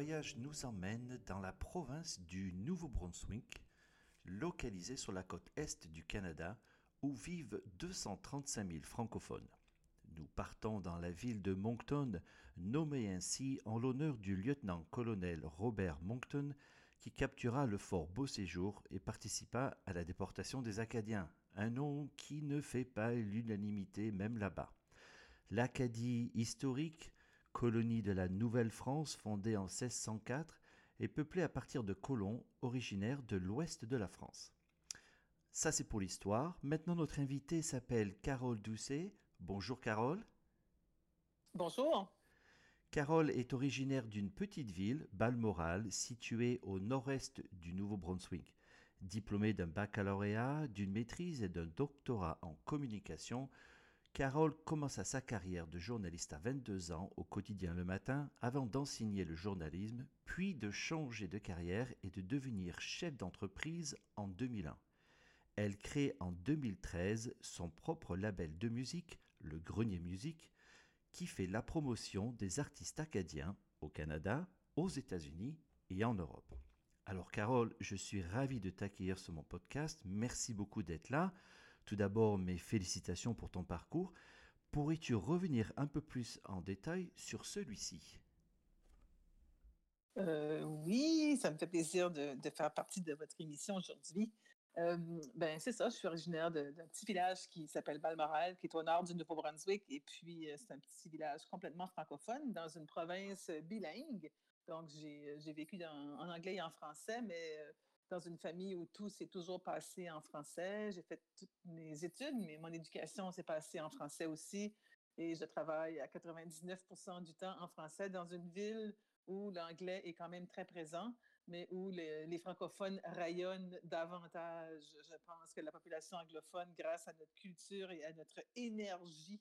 Voyage nous emmène dans la province du Nouveau-Brunswick, localisée sur la côte est du Canada, où vivent 235 000 francophones. Nous partons dans la ville de Moncton, nommée ainsi en l'honneur du lieutenant-colonel Robert Moncton, qui captura le fort Beauséjour et participa à la déportation des Acadiens, un nom qui ne fait pas l'unanimité même là-bas. L'Acadie historique, colonie de la Nouvelle-France fondée en 1604, est peuplée à partir de colons originaires de l'ouest de la France. Ça c'est pour l'histoire. Maintenant notre invité s'appelle Carole Doucet. Bonjour Carole. Bonjour. Carole est originaire d'une petite ville, Balmoral, située au nord-est du Nouveau-Brunswick. Diplômée d'un baccalauréat, d'une maîtrise et d'un doctorat en communication, Carole commença sa carrière de journaliste à 22 ans au quotidien Le Matin avant d'enseigner le journalisme, puis de changer de carrière et de devenir chef d'entreprise en 2001. Elle crée en 2013 son propre label de musique, le Grenier Musique, qui fait la promotion des artistes acadiens au Canada, aux États-Unis et en Europe. Alors Carole, je suis ravi de t'accueillir sur mon podcast. Merci beaucoup d'être là. Tout d'abord, mes félicitations pour ton parcours. Pourrais-tu revenir un peu plus en détail sur celui-ci? Euh, Oui, ça me fait plaisir de, faire partie de votre émission aujourd'hui ben, c'est ça, je suis originaire d'un petit village qui s'appelle Balmoral, qui est au nord du Nouveau-Brunswick. Et puis, c'est un petit village complètement francophone dans une province bilingue. Donc, j'ai vécu en anglais et en français, mais dans une famille où tout s'est toujours passé en français. J'ai fait toutes mes études, mais mon éducation s'est passée en français aussi. Et je travaille à 99% du temps en français dans une ville où l'anglais est quand même très présent mais où les, francophones rayonnent davantage. Je pense que la population anglophone, grâce à notre culture et à notre énergie.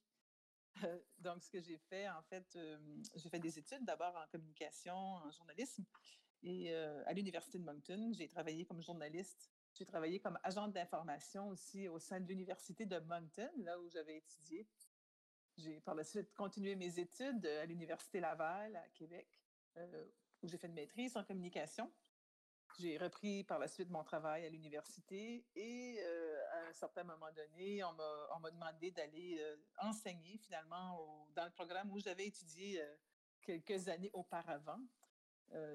donc, ce que j'ai fait, en fait, euh, j'ai fait des études d'abord en communication, en journalisme. Et à l'Université de Moncton, j'ai travaillé comme journaliste. J'ai travaillé comme agente d'information aussi au sein de l'Université de Moncton, là où j'avais étudié. J'ai par la suite continué mes études à l'Université Laval à Québec, où j'ai fait une maîtrise en communication. J'ai repris par la suite mon travail à l'université et à un certain moment donné, on m'a demandé d'aller enseigner finalement dans le programme où j'avais étudié quelques années auparavant,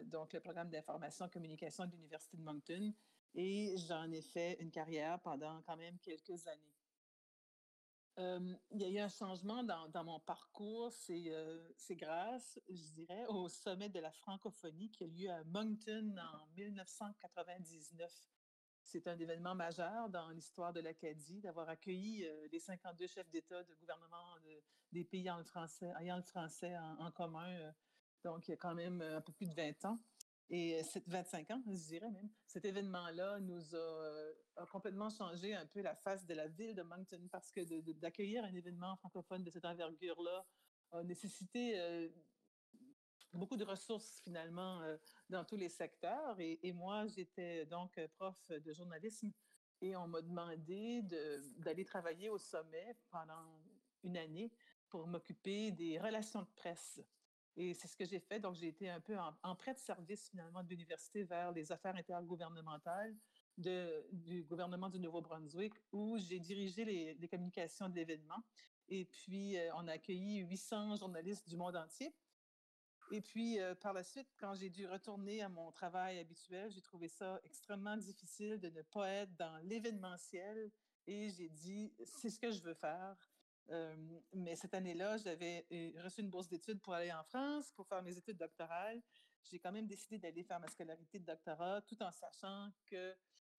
donc le programme d'information et communication de l'Université de Moncton. Et j'en ai fait une carrière pendant quand même quelques années il y a eu un changement dans, mon parcours. C'est grâce, je dirais, au sommet de la francophonie qui a lieu à Moncton en 1999. C'est un événement majeur dans l'histoire de l'Acadie d'avoir accueilli les 52 chefs d'État de gouvernement des pays ayant le français en, commun. Donc, il y a quand même un peu plus de 20 ans. Et c'est 25 ans, je dirais même. Cet événement-là nous a, complètement changé un peu la face de la ville de Moncton parce que d'accueillir un événement francophone de cette envergure-là a nécessité beaucoup de ressources finalement dans tous les secteurs. Et, moi, j'étais donc prof de journalisme Et on m'a demandé d'aller travailler au sommet pendant une année pour m'occuper des relations de presse. Et c'est ce que j'ai fait. Donc, j'ai été un peu en, prêt de service finalement de l'université vers les affaires intergouvernementales du gouvernement du Nouveau-Brunswick, où j'ai dirigé les, communications de l'événement. Et puis, euh, on a accueilli 800 journalistes du monde entier. Et puis, euh, par la suite, quand j'ai dû retourner à mon travail habituel, j'ai trouvé ça extrêmement difficile de ne pas être dans l'événementiel. Et j'ai dit, c'est ce que je veux faire. Mais cette année-là, j'avais reçu une bourse d'études pour aller en France, pour faire mes études doctorales. J'ai quand même décidé d'aller faire ma scolarité de doctorat, tout en sachant que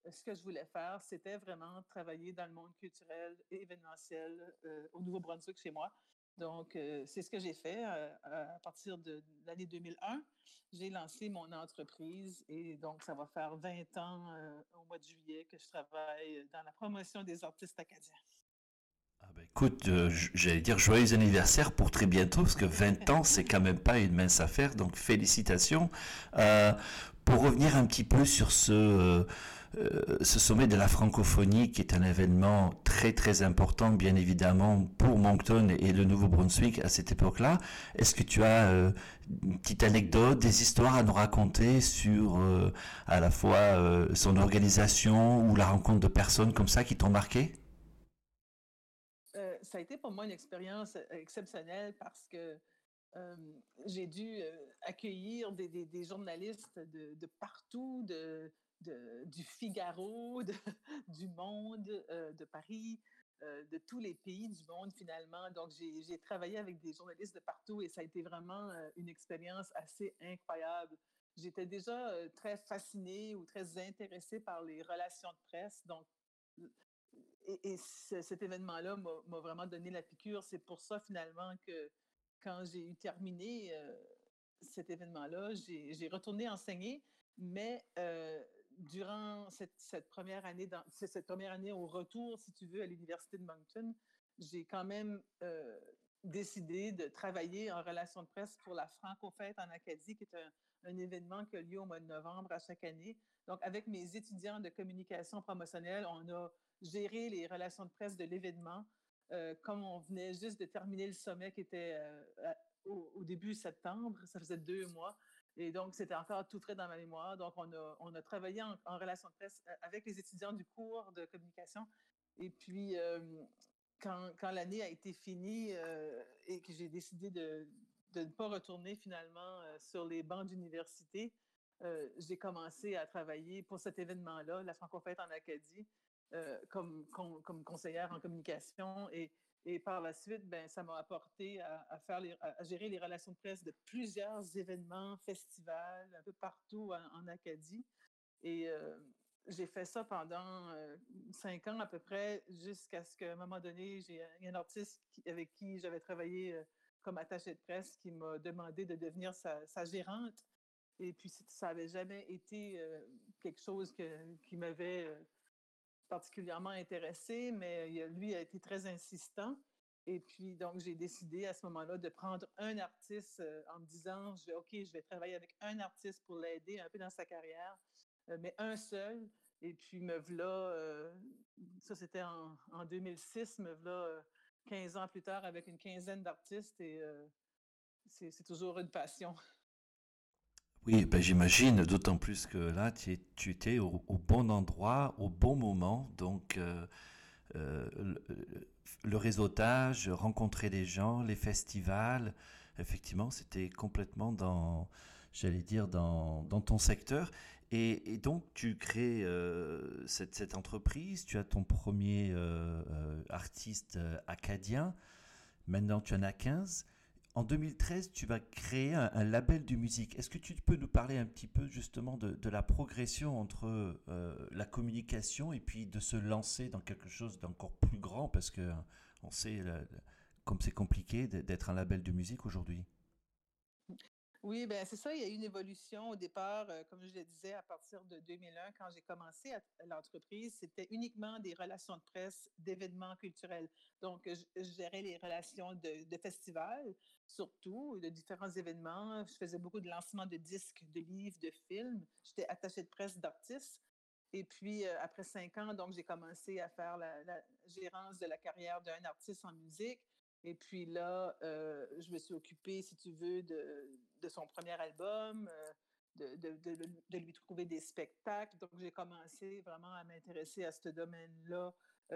ce que je voulais faire, c'était vraiment travailler dans le monde culturel et événementiel au Nouveau-Brunswick chez moi. Donc, c'est ce que j'ai fait à partir de l'année 2001. J'ai lancé mon entreprise et donc, ça va faire 20 ans au mois de juillet que je travaille dans la promotion des artistes acadiens. Ah ben écoute, j'allais dire joyeux anniversaire pour très bientôt, parce que 20 ans, c'est quand même pas une mince affaire, donc félicitations. pour revenir un petit peu sur ce euh, ce sommet de la francophonie qui est un événement très très important bien évidemment pour Moncton et le Nouveau-Brunswick à cette époque-là. Est-ce que tu as euh, une petite anecdote, des histoires à nous raconter sur euh, à la fois son organisation ou la rencontre de personnes comme ça qui t'ont marqué? Ça a été pour moi une expérience exceptionnelle parce que j'ai dû accueillir des, journalistes de, partout, de, du Figaro, du Monde, euh, de Paris, euh, de tous les pays du monde finalement. Donc, j'ai travaillé avec des journalistes de partout et ça a été vraiment euh, une expérience assez incroyable. J'étais déjà très fascinée ou très intéressée par les relations de presse. Donc, et, cet événement-là m'a vraiment donné la piqûre. C'est pour ça finalement que quand j'ai eu terminé cet événement-là, j'ai retourné enseigner, mais durant cette, première année, dans, cette première année au retour, si tu veux, à l'Université de Moncton, j'ai quand même euh, décidé de travailler en relation de presse pour la Franco-Fête en Acadie, qui est un, événement qui a lieu au mois de novembre à chaque année. Donc, avec mes étudiants de communication promotionnelle, on a géré les relations de presse de l'événement. Euh, comme on venait juste de terminer le sommet qui était euh, au, début septembre, ça faisait deux mois. Et donc, c'était encore tout frais dans ma mémoire. Donc, on a, travaillé en, relation de presse euh, avec les étudiants du cours de communication. Et puis, quand, l'année a été finie et que j'ai décidé de, de, ne pas retourner finalement sur les bancs d'université, j'ai commencé à travailler pour cet événement-là, la Francofête en Acadie, comme, comme, conseillère en communication. Et par la suite, ben, ça m'a apporté à, faire à gérer les relations de presse de plusieurs événements, festivals, un peu partout en, Acadie. Et euh, j'ai fait ça pendant euh, cinq ans à peu près, jusqu'à ce qu'à un moment donné, j'ai un artiste avec qui j'avais travaillé euh, comme attaché de presse qui m'a demandé de devenir sa, gérante. Et puis, ça n'avait jamais été quelque chose qui m'avait particulièrement intéressé, mais lui a été très insistant. Et puis, donc, j'ai décidé à ce moment-là de prendre un artiste euh, en me disant, je vais, OK, je vais travailler avec un artiste pour l'aider un peu dans sa carrière, euh, mais un seul. Et puis, me voilà, euh, ça c'était en, en, 2006, me voilà 15 ans plus tard avec une quinzaine d'artistes et c'est toujours une passion. Oui, ben j'imagine, d'autant plus que là, tu, étais au, bon endroit, au bon moment. Donc, euh, euh, le, réseautage, rencontrer les gens, les festivals, effectivement, c'était complètement dans, j'allais dire, dans, ton secteur. Et, donc, tu crées euh, cette, cette, entreprise, tu as ton premier artiste acadien. Maintenant, tu en as 15. En 2013, tu vas créer un, label de musique. Est-ce que tu peux nous parler un petit peu justement de, la progression entre euh, la communication et puis de se lancer dans quelque chose d'encore plus grand? Parce que on sait comme c'est compliqué d'être un label de musique aujourd'hui. Oui, ben c'est ça. Il y a eu une évolution au départ, euh, comme je le disais, à partir de 2001, quand j'ai commencé l'entreprise, c'était uniquement des relations de presse, d'événements culturels. Donc, je, gérais les relations de, festivals, surtout, de différents événements. Je faisais beaucoup de lancements de disques, de livres, de films. J'étais attachée de presse d'artistes. Et puis, euh, après cinq ans, donc, j'ai commencé à faire la, gérance de la carrière d'un artiste en musique. Et puis là, euh, je me suis occupée, si tu veux, de, son premier album, euh, de, lui trouver des spectacles. Donc, j'ai commencé vraiment à m'intéresser à ce domaine-là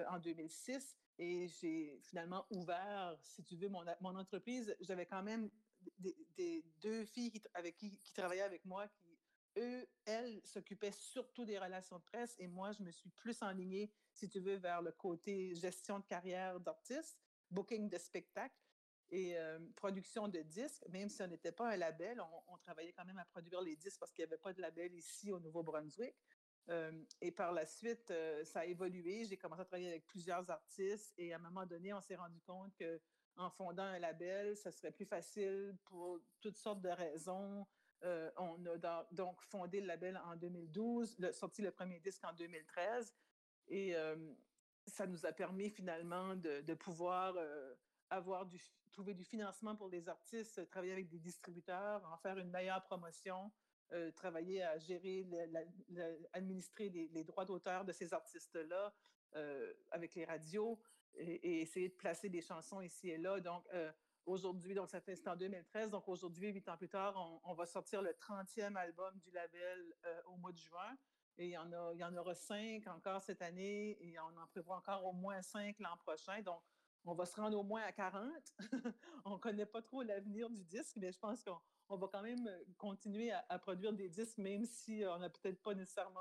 en 2006. Et j'ai finalement ouvert, si tu veux, mon, mon entreprise. J'avais quand même des, deux filles avec qui, qui travaillaient avec moi qui eux, elles s'occupaient surtout des relations de presse et moi, je me suis plus enlignée, si tu veux, vers le côté gestion de carrière d'artiste, booking de spectacles et production de disques. Même si on n'était pas un label, on, travaillait quand même à produire les disques parce qu'il n'y avait pas de label ici au Nouveau-Brunswick. Et par la suite, ça a évolué. J'ai commencé à travailler avec plusieurs artistes et à un moment donné, on s'est rendu compte que en fondant un label, ça serait plus facile pour toutes sortes de raisons, on a donc fondé le label en 2012, sorti le premier disque en 2013. Et euh, ça nous a permis finalement de, pouvoir euh, avoir du, trouver du financement pour les artistes, travailler avec des distributeurs, en faire une meilleure promotion, travailler à gérer, administrer les, droits d'auteur de ces artistes-là avec les radios et, essayer de placer des chansons ici et là. Donc, Aujourd'hui, donc ça fait en 2013, donc aujourd'hui, huit ans plus tard, on, va sortir le 30e album du label euh, au mois de juin. Et il y, en a, il y en aura cinq encore cette année et on en prévoit encore au moins cinq l'an prochain. Donc, on va se rendre au moins à 40. on ne connaît pas trop l'avenir du disque, mais je pense qu'on va quand même continuer à, produire des disques, même si on n'a peut-être pas nécessairement,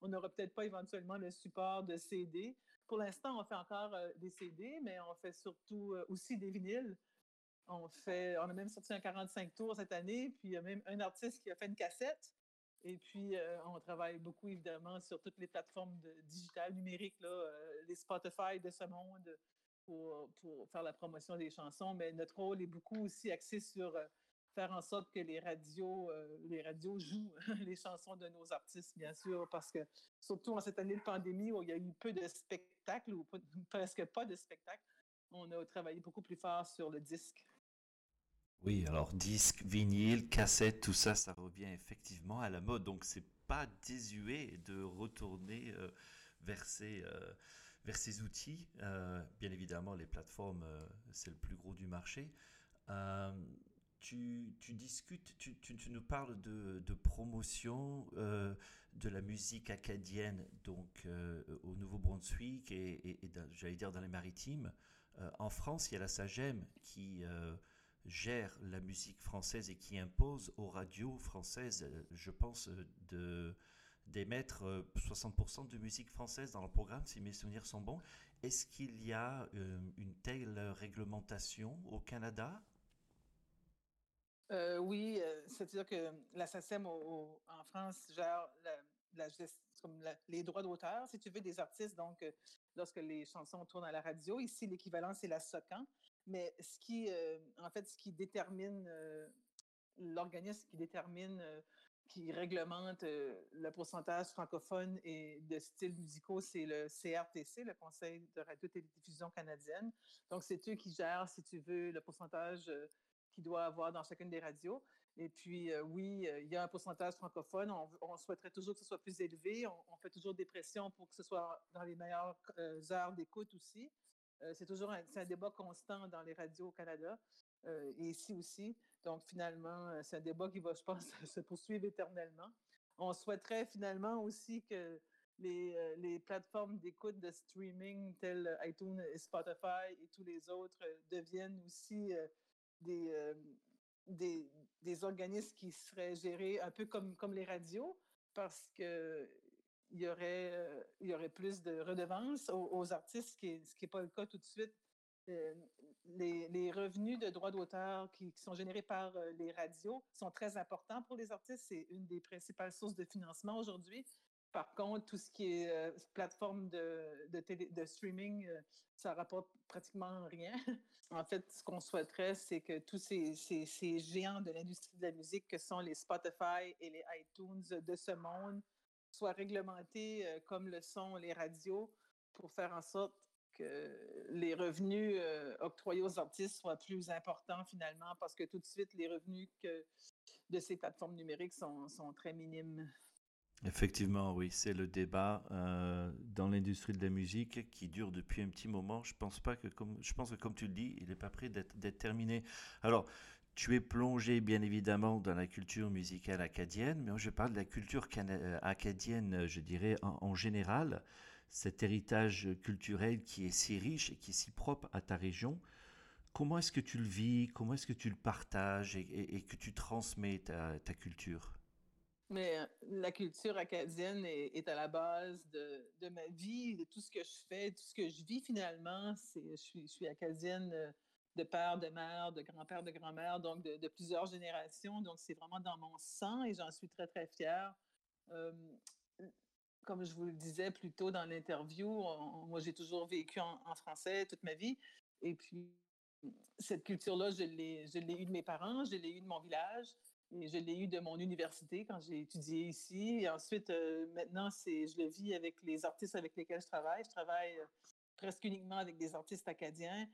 on n'aura peut-être pas éventuellement le support de CD. Pour l'instant, on fait encore euh, des CD, mais on fait surtout euh, aussi des vinyles. On, fait, on a même sorti un 45 tours cette année, puis il y a même un artiste qui a fait une cassette. Et puis, euh, on travaille beaucoup, évidemment, sur toutes les plateformes de, digitales, numériques, là, euh, les Spotify de ce monde, pour, pour, faire la promotion des chansons. Mais notre rôle est beaucoup aussi axé sur euh, faire en sorte que les radios, les radios jouent les chansons de nos artistes, bien sûr, parce que surtout en cette année de pandémie où il y a eu peu de spectacles ou presque pas de spectacles, on a travaillé beaucoup plus fort sur le disque. Oui, alors disque, vinyle, cassette, tout ça, ça revient effectivement à la mode. Donc c'est pas désuet de retourner euh, vers, ces, euh, vers ces outils. Euh, bien évidemment, les plateformes, c'est le plus gros du marché. Tu, tu, discutes, tu, tu, nous parles de, promotion de la musique acadienne donc au Nouveau-Brunswick et j'allais dire dans les maritimes. en France, il y a la SAGEM qui gère la musique française et qui impose aux radios françaises, euh, je pense, euh, de d'émettre 60% euh, de musique française dans le programme, si mes souvenirs sont bons. Est-ce qu'il y a une telle réglementation au Canada? Oui, c'est-à-dire que la SACEM en France gère les droits d'auteur, si tu veux, des artistes. Donc, lorsque les chansons tournent à la radio, ici, l'équivalent, c'est la SOCAN. Mais ce qui, euh, en fait, ce qui détermine, euh, l'organisme qui détermine, euh, qui réglemente le pourcentage francophone et de styles musicaux, c'est le CRTC, le Conseil de radio-télédiffusion canadienne. Donc, c'est eux qui gèrent, si tu veux, le pourcentage qu'il doit avoir dans chacune des radios. Et puis, oui, il y a un pourcentage francophone. On, souhaiterait toujours que ce soit plus élevé. On, fait toujours des pressions pour que ce soit dans les meilleures heures d'écoute aussi. Euh, c'est toujours un, débat constant dans les radios au Canada euh, et ici aussi. Donc, finalement, euh, c'est un débat qui va, je pense, se poursuivre éternellement. On souhaiterait finalement aussi que les, plateformes d'écoute de streaming telles iTunes et Spotify et tous les autres deviennent aussi des, organismes qui seraient gérés un peu comme les radios parce que il y aurait, euh, il y aurait plus de redevances aux, artistes, ce qui n'est pas le cas tout de suite. Euh, les, les, revenus de droits d'auteur qui, sont générés par euh, les radios sont très importants pour les artistes. C'est une des principales sources de financement aujourd'hui. Par contre, tout ce qui est plateforme de, de streaming, ça rapporte pratiquement rien. en fait, ce qu'on souhaiterait, c'est que tous ces, ces, ces géants de l'industrie de la musique, que sont les Spotify et les iTunes de ce monde, soient réglementés euh, comme le sont les radios pour faire en sorte que les revenus euh, octroyés aux artistes soient plus importants finalement parce que tout de suite, les revenus de ces plateformes numériques sont, sont très minimes. Effectivement, oui, c'est le débat euh, dans l'industrie de la musique qui dure depuis un petit moment. Je pense pas que, comme, je pense que comme tu le dis, il n'est pas prêt d'être terminé. Alors, tu es plongé bien évidemment dans la culture musicale acadienne, mais je parle de la culture euh, acadienne, je dirais en, général, cet héritage culturel qui est si riche et qui est si propre à ta région. Comment est-ce que tu le vis? Comment est-ce que tu le partages et, que tu transmets ta culture? Mais euh, la culture acadienne est, à la base de, ma vie, de tout ce que je fais, tout ce que je vis finalement. je, suis, je suis acadienne euh, de père, de mère, de grand-père, de grand-mère, donc de, plusieurs générations. Donc c'est vraiment dans mon sang et j'en suis très, très fière. comme je vous le disais plus tôt dans l'interview, moi j'ai toujours vécu en, français toute ma vie. Et puis cette culture-là, je l'ai eue de mes parents, je l'ai eue de mon village. Et je l'ai eu de mon université quand j'ai étudié ici. Et ensuite, euh, maintenant, c'est, je le vis avec les artistes avec lesquels je travaille. Je travaille euh, presque uniquement avec des artistes acadiens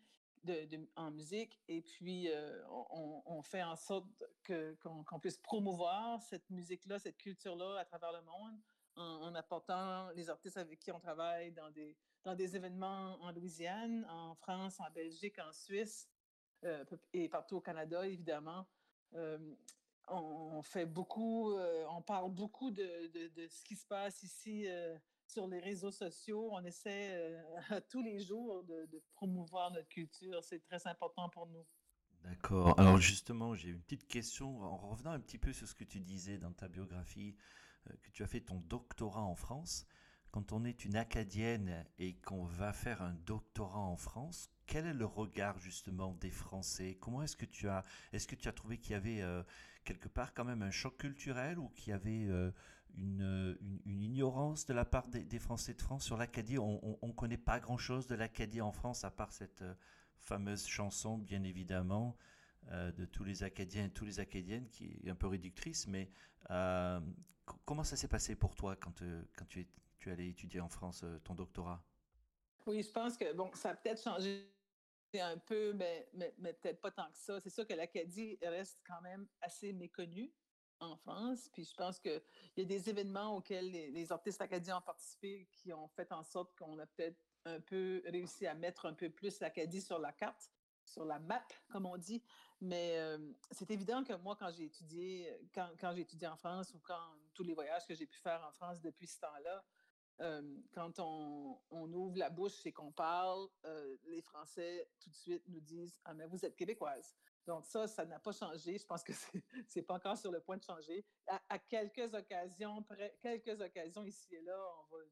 de, en musique. Et puis, euh, on, fait en sorte que, qu'on, puisse promouvoir cette musique-là, cette culture-là à travers le monde en, apportant les artistes avec qui on travaille dans des, dans des événements en Louisiane, en France, en Belgique, en Suisse et partout au Canada, évidemment on, fait beaucoup, euh, on parle beaucoup de, ce qui se passe ici euh, sur les réseaux sociaux. On essaie euh, tous les jours de, promouvoir notre culture. C'est très important pour nous. D'accord. Alors justement, j'ai une petite question en revenant un petit peu sur ce que tu disais dans ta biographie, que tu as fait ton doctorat en France. Quand on est une acadienne et qu'on va faire un doctorat en France, quel est le regard justement des Français? Comment est-ce que tu as, est-ce que tu as trouvé qu'il y avait quelque part quand même un choc culturel ou qu'il y avait euh, une, une, ignorance de la part des, Français de France sur l'Acadie. On ne connaît pas grand-chose de l'Acadie en France à part cette euh, fameuse chanson, bien évidemment, euh, de tous les Acadiens et tous les Acadiennes, qui est un peu réductrice. Mais comment ça s'est passé pour toi quand, quand tu, es, tu allais étudier en France ton doctorat? Oui, je pense que bon, ça a peut-être changé un peu, mais, mais, peut-être pas tant que ça. C'est sûr que l'Acadie reste quand même assez méconnue en France. Puis je pense qu'il y a des événements auxquels les, artistes acadiens ont participé qui ont fait en sorte qu'on a peut-être un peu réussi à mettre un peu plus l'Acadie sur la carte, sur la map, comme on dit. Mais euh, c'est évident que moi, quand j'ai étudié, quand, quand j'ai étudié en France ou quand tous les voyages que j'ai pu faire en France depuis ce temps-là, quand on, ouvre la bouche et qu'on parle, les Français tout de suite nous disent Ah, mais vous êtes québécoise. Donc, ça, ça n'a pas changé. Je pense que c'est pas encore sur le point de changer. À, quelques occasions, quelques occasions ici et là, on va,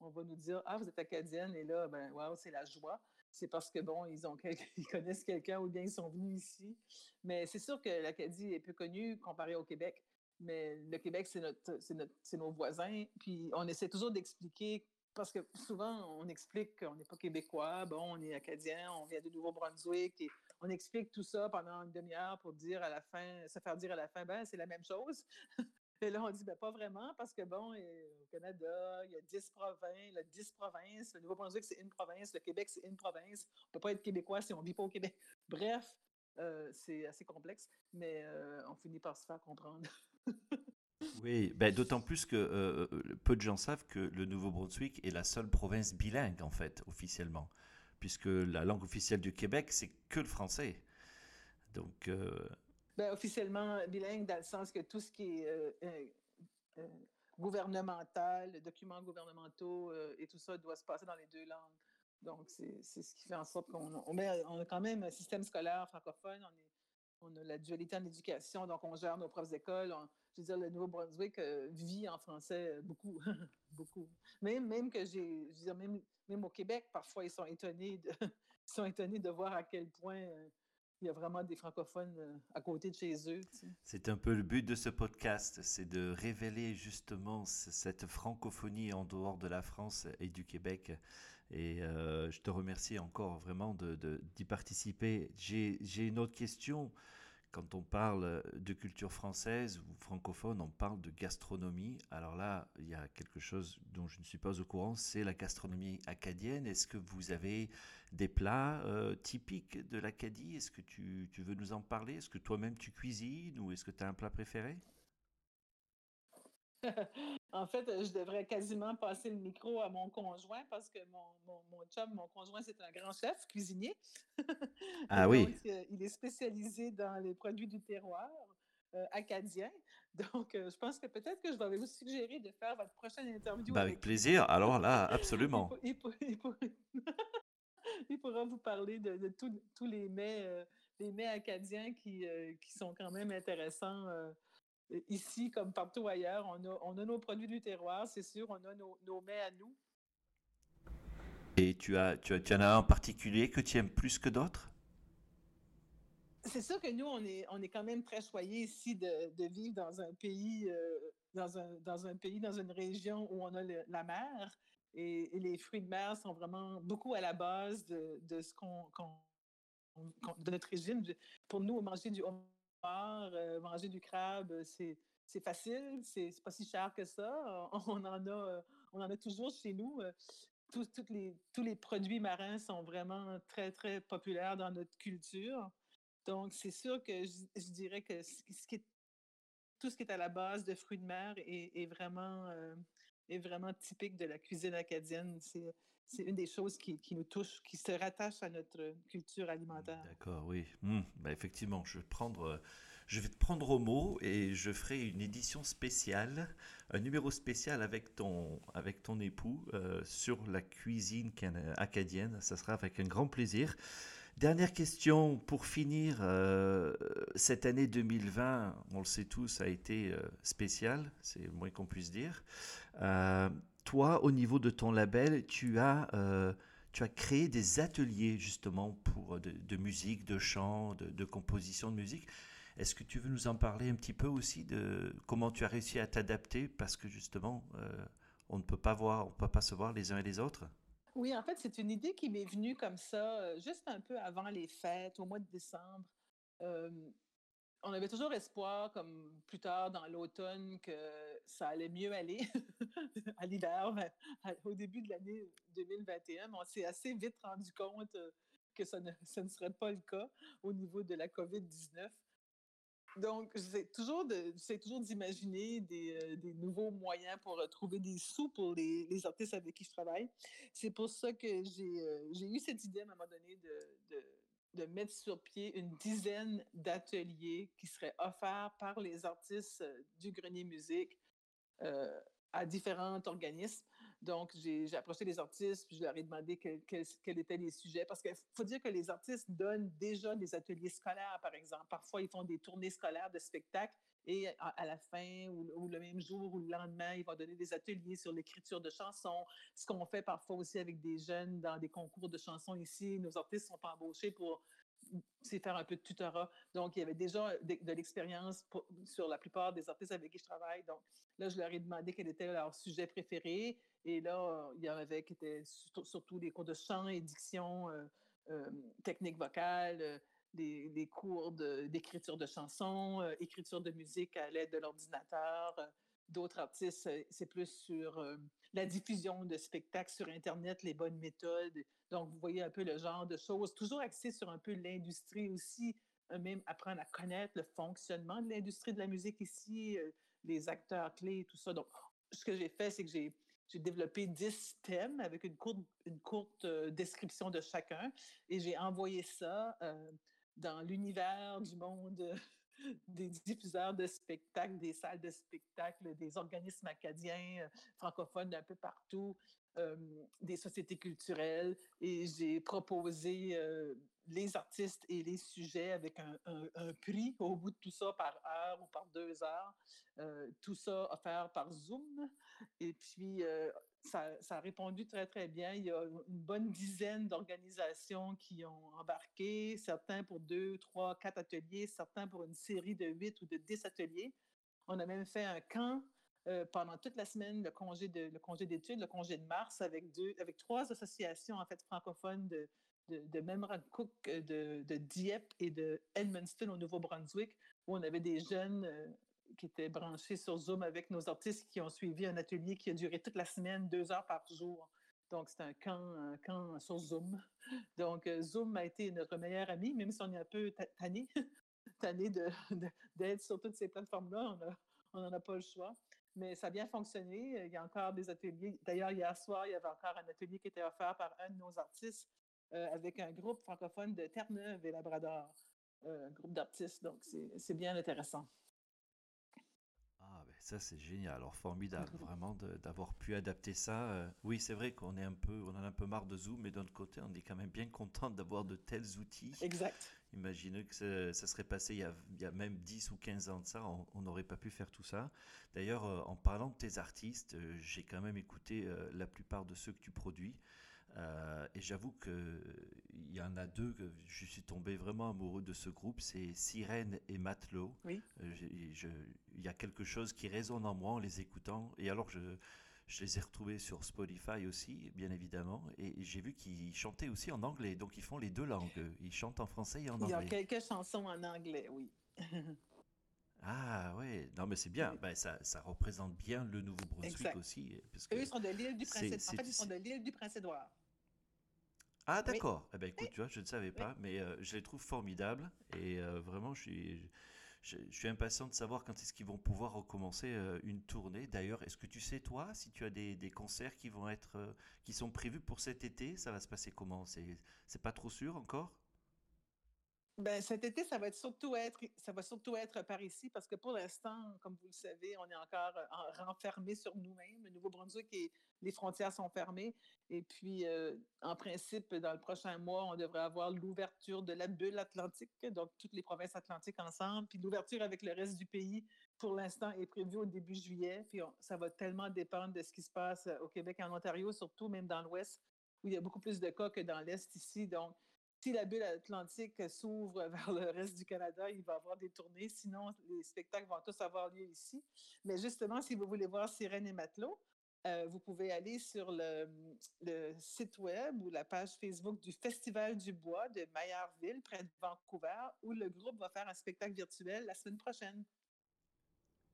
on va nous dire Ah, vous êtes acadienne. Et là, ben, waouh, c'est la joie. C'est parce que, bon, ils, ont ils connaissent quelqu'un ou bien ils sont venus ici. Mais c'est sûr que l'Acadie est peu connue comparée au Québec. Mais le Québec, c'est notre, c'est nos voisins. Puis on essaie toujours d'expliquer, parce que souvent, on explique qu'on n'est pas québécois, bon, on est acadien, on vient du Nouveau-Brunswick, et on explique tout ça pendant une demi-heure pour dire à la fin, se faire dire à la fin, ben, c'est la même chose. Et là, on dit, ben, pas vraiment, parce que bon, au Canada, il y a 10 provinces, il y a 10 provinces. Le Nouveau-Brunswick, c'est une province. Le Québec, c'est une province. On peut pas être québécois si on ne vit pas au Québec. Bref, euh, c'est assez complexe, mais euh, on finit par se faire comprendre. oui, ben, d'autant plus que euh, peu de gens savent que le Nouveau-Brunswick est la seule province bilingue, en fait, officiellement. Puisque la langue officielle du Québec, c'est que le français. Donc. Ben, officiellement bilingue, dans le sens que tout ce qui est gouvernemental, documents gouvernementaux et tout ça doit se passer dans les deux langues. Donc, c'est ce qui fait en sorte qu'on on, a quand même un système scolaire francophone, on a la dualité en éducation, donc on gère nos profs d'école. Je veux dire, le Nouveau-Brunswick euh, vit en français euh, beaucoup, beaucoup. Même, même que j'ai, je veux dire, même, même au Québec, parfois, ils sont étonnés de, sont étonnés de voir à quel point euh, il y a vraiment des francophones à côté de chez eux. C'est un peu le but de ce podcast, c'est de révéler justement cette francophonie en dehors de la France et du Québec. Et je te remercie encore vraiment d'y de, participer. J'ai une autre question. Quand on parle de culture française ou francophone, on parle de gastronomie. Alors là, il y a quelque chose dont je ne suis pas au courant, c'est la gastronomie acadienne. Est-ce que vous avez des plats euh, typiques de l'Acadie? Est-ce que tu, tu, veux nous en parler? Est-ce que toi-même tu cuisines ou est-ce que tu as un plat préféré? En fait, je devrais quasiment passer le micro à mon conjoint parce que mon, mon, chum, mon conjoint, c'est un grand chef cuisinier. Ah oui. il est spécialisé dans les produits du terroir euh, acadien. Donc, euh, je pense que peut-être que je vais vous suggérer de faire votre prochaine interview. Ben, avec, plaisir. Alors là, absolument. il, pourra vous parler de, tous les mets, euh, les mets acadiens qui, qui sont quand même intéressants ici comme partout ailleurs. On a, on a nos produits du terroir, c'est sûr, on a nos, nos, mets à nous. Et tu, as, tu, as, tu en as un particulier que tu aimes plus que d'autres? C'est sûr que nous, on est, on est quand même très choyés ici de, de vivre dans un pays, euh, dans, un, dans un pays, dans une région où on a la mer. Et, les fruits de mer sont vraiment beaucoup à la base de, de ce qu'on, de notre régime. Pour nous, manger du homard, euh, manger du crabe, c'est, c'est facile, c'est, pas si cher que ça. On en a, on en a toujours chez nous. Tous, les, tous les produits marins sont vraiment très, très populaires dans notre culture. Donc, c'est sûr que je, dirais que ce qui est, tout ce qui est à la base de fruits de mer est, vraiment, euh, est vraiment typique de la cuisine acadienne. Une des choses qui, nous touche, qui se rattache à notre culture alimentaire. D'accord, oui. Mmh, bah, effectivement, je vais, prendre, je vais te prendre au mot et je ferai une édition spéciale, un numéro spécial avec ton, avec ton époux euh, sur la cuisine acadienne. Ça sera avec un grand plaisir. Dernière question pour finir. Euh, cette année 2020, on le sait tous, a été euh, spéciale, c'est le moins qu'on puisse dire. Euh, toi, au niveau de ton label, tu as, tu as créé des ateliers justement pour de, musique, de chant, de, composition de musique. Est-ce que tu veux nous en parler un petit peu aussi de comment tu as réussi à t'adapter? Parce que justement, on ne peut pas voir, on peut pas se voir les uns et les autres. Oui, en fait, c'est une idée qui m'est venue comme ça, juste un peu avant les fêtes, au mois de décembre. on avait toujours espoir, comme plus tard dans l'automne, que ça allait mieux aller à l'hiver, au début de l'année 2021. on s'est assez vite rendu compte que ça ne, ça ne serait pas le cas au niveau de la COVID-19. Donc, j'essaie toujours d'imaginer des, euh, des, nouveaux moyens pour euh, trouver des sous pour les, les, artistes avec qui je travaille. C'est pour ça que j'ai, euh, eu cette idée à un moment donné de, de, de mettre sur pied une dizaine d'ateliers qui seraient offerts par les artistes du Grenier Musique à différents organismes. Donc, j'ai approché les artistes, puis je leur ai demandé quels étaient les sujets. Parce qu'il faut dire que les artistes donnent déjà des ateliers scolaires, par exemple. Parfois, ils font des tournées scolaires de spectacles et à, la fin ou, le même jour ou le lendemain, ils vont donner des ateliers sur l'écriture de chansons. Ce qu'on fait parfois aussi avec des jeunes dans des concours de chansons ici. Nos artistes sont embauchés pour faire un peu de tutorat. Donc, il y avait déjà de, l'expérience sur la plupart des artistes avec qui je travaille. Donc, là, je leur ai demandé quel était leur sujet préféré. Et là, il y en avait qui étaient surtout des cours de chant et diction, euh, euh, technique vocale, euh, des, cours d'écriture de, chansons, écriture de musique à l'aide de l'ordinateur. D'autres artistes, c'est plus sur la diffusion de spectacles sur Internet, les bonnes méthodes. Donc, vous voyez un peu le genre de choses, toujours axé sur un peu l'industrie aussi, même apprendre à connaître le fonctionnement de l'industrie de la musique ici, les acteurs clés, tout ça. Donc, ce que j'ai fait, c'est que j'ai développé 10 thèmes avec une courte, courte description de chacun et j'ai envoyé ça dans l'univers du monde des diffuseurs de spectacles, des salles de spectacle, des organismes acadiens francophones d'un peu partout, des sociétés culturelles. Et j'ai proposé les artistes et les sujets avec un, un, prix au bout de tout ça par heure ou par deux heures. tout ça offert par Zoom. Et puis, ça, ça, a répondu très, très bien. Il y a une bonne dizaine d'organisations qui ont embarqué, certains pour deux, trois, quatre ateliers, certains pour une série de huit ou de dix ateliers. On a même fait un camp pendant toute la semaine, le congé de le congé d'études, le congé de mars, avec deux, avec trois associations en fait francophones de de, de Cook, de, de, Dieppe et de Edmundston au Nouveau-Brunswick, où on avait des jeunes qui étaient branchés sur Zoom avec nos artistes qui ont suivi un atelier qui a duré toute la semaine, deux heures par jour. Donc, c'est un camp, un camp sur Zoom. Donc, Zoom a été notre meilleur ami, même si on est un peu tanné, tanné d'être sur toutes ces plateformes-là. On n'en a pas le choix. Mais ça a bien fonctionné. Il y a encore des ateliers. D'ailleurs, hier soir, il y avait encore un atelier qui était offert par un de nos artistes avec un groupe francophone de Terre-Neuve et Labrador, un groupe d'artistes. Donc, c'est bien intéressant. Ah, ben ça c'est génial, alors formidable vraiment d'avoir pu adapter ça. Euh, oui, c'est vrai qu'on est un peu, on en a un peu marre de Zoom, mais d'un autre côté, on est quand même bien content d'avoir de tels outils. Exact. Imaginez que ça, serait passé il y, a, il y, a, même 10 ou 15 ans de ça, on n'aurait pas pu faire tout ça. D'ailleurs, euh, en parlant de tes artistes, euh, j'ai quand même écouté la plupart de ceux que tu produis. Euh, et j'avoue qu'il y en a deux que je suis tombé vraiment amoureux de ce groupe, c'est Sirène et Matelot. Oui. Euh, il y a quelque chose qui résonne en moi en les écoutant. Et alors, je, je les ai retrouvés sur Spotify aussi, bien évidemment. Et j'ai vu qu'ils chantaient aussi en anglais. Donc, ils font les deux langues. Ils chantent en français et en anglais. Il y a quelques chansons en anglais, oui. Ah ouais, non mais c'est bien, ben, ça, ça, représente bien le Nouveau-Brunswick aussi. Parce que Eux, ils sont de l'île du Prince-Édouard. En fait, ils sont de l'île du Prince-Édouard. Ah d'accord. Eh ben écoute, tu vois, je ne savais pas, mais euh, je les trouve formidables et euh, vraiment, je suis, je, suis impatient de savoir quand est-ce qu'ils vont pouvoir recommencer euh, une tournée. D'ailleurs, est-ce que tu sais toi si tu as des, des concerts qui vont être, qui sont prévus pour cet été? Ça va se passer comment? C'est, c'est pas trop sûr encore? Ben, cet été, ça va surtout être, ça va surtout être par ici parce que pour l'instant, comme vous le savez, on est encore euh, renfermé sur nous-mêmes. Le Nouveau-Brunswick et les frontières sont fermées. Et puis, euh, en principe, dans le prochain mois, on devrait avoir l'ouverture de la bulle atlantique, donc toutes les provinces atlantiques ensemble. Puis l'ouverture avec le reste du pays, pour l'instant, est prévue au début juillet. Puis ça va tellement dépendre de ce qui se passe au Québec et en Ontario, surtout même dans l'Ouest, où il y a beaucoup plus de cas que dans l'Est ici. Donc, si la bulle atlantique s'ouvre vers le reste du Canada, il va y avoir des tournées. Sinon, les spectacles vont tous avoir lieu ici. Mais justement, si vous voulez voir Sirène et Matelot, euh, vous pouvez aller sur le, site web ou la page Facebook du Festival du Bois de Maillardville, près de Vancouver, où le groupe va faire un spectacle virtuel la semaine prochaine.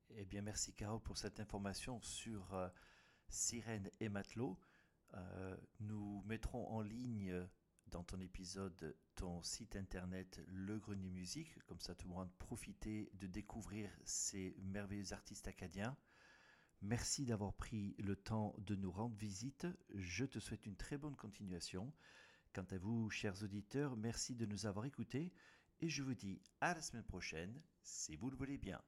Eh bien, merci Caro pour cette information sur euh, Sirène et Matelot. Euh, nous mettrons en ligne dans ton épisode ton site internet Le Grenier Musique, comme ça tout le monde profiter de découvrir ces merveilleux artistes acadiens. Merci d'avoir pris le temps de nous rendre visite. Je te souhaite une très bonne continuation. Quant à vous, chers auditeurs, merci de nous avoir écoutés et je vous dis à la semaine prochaine, si vous le voulez bien.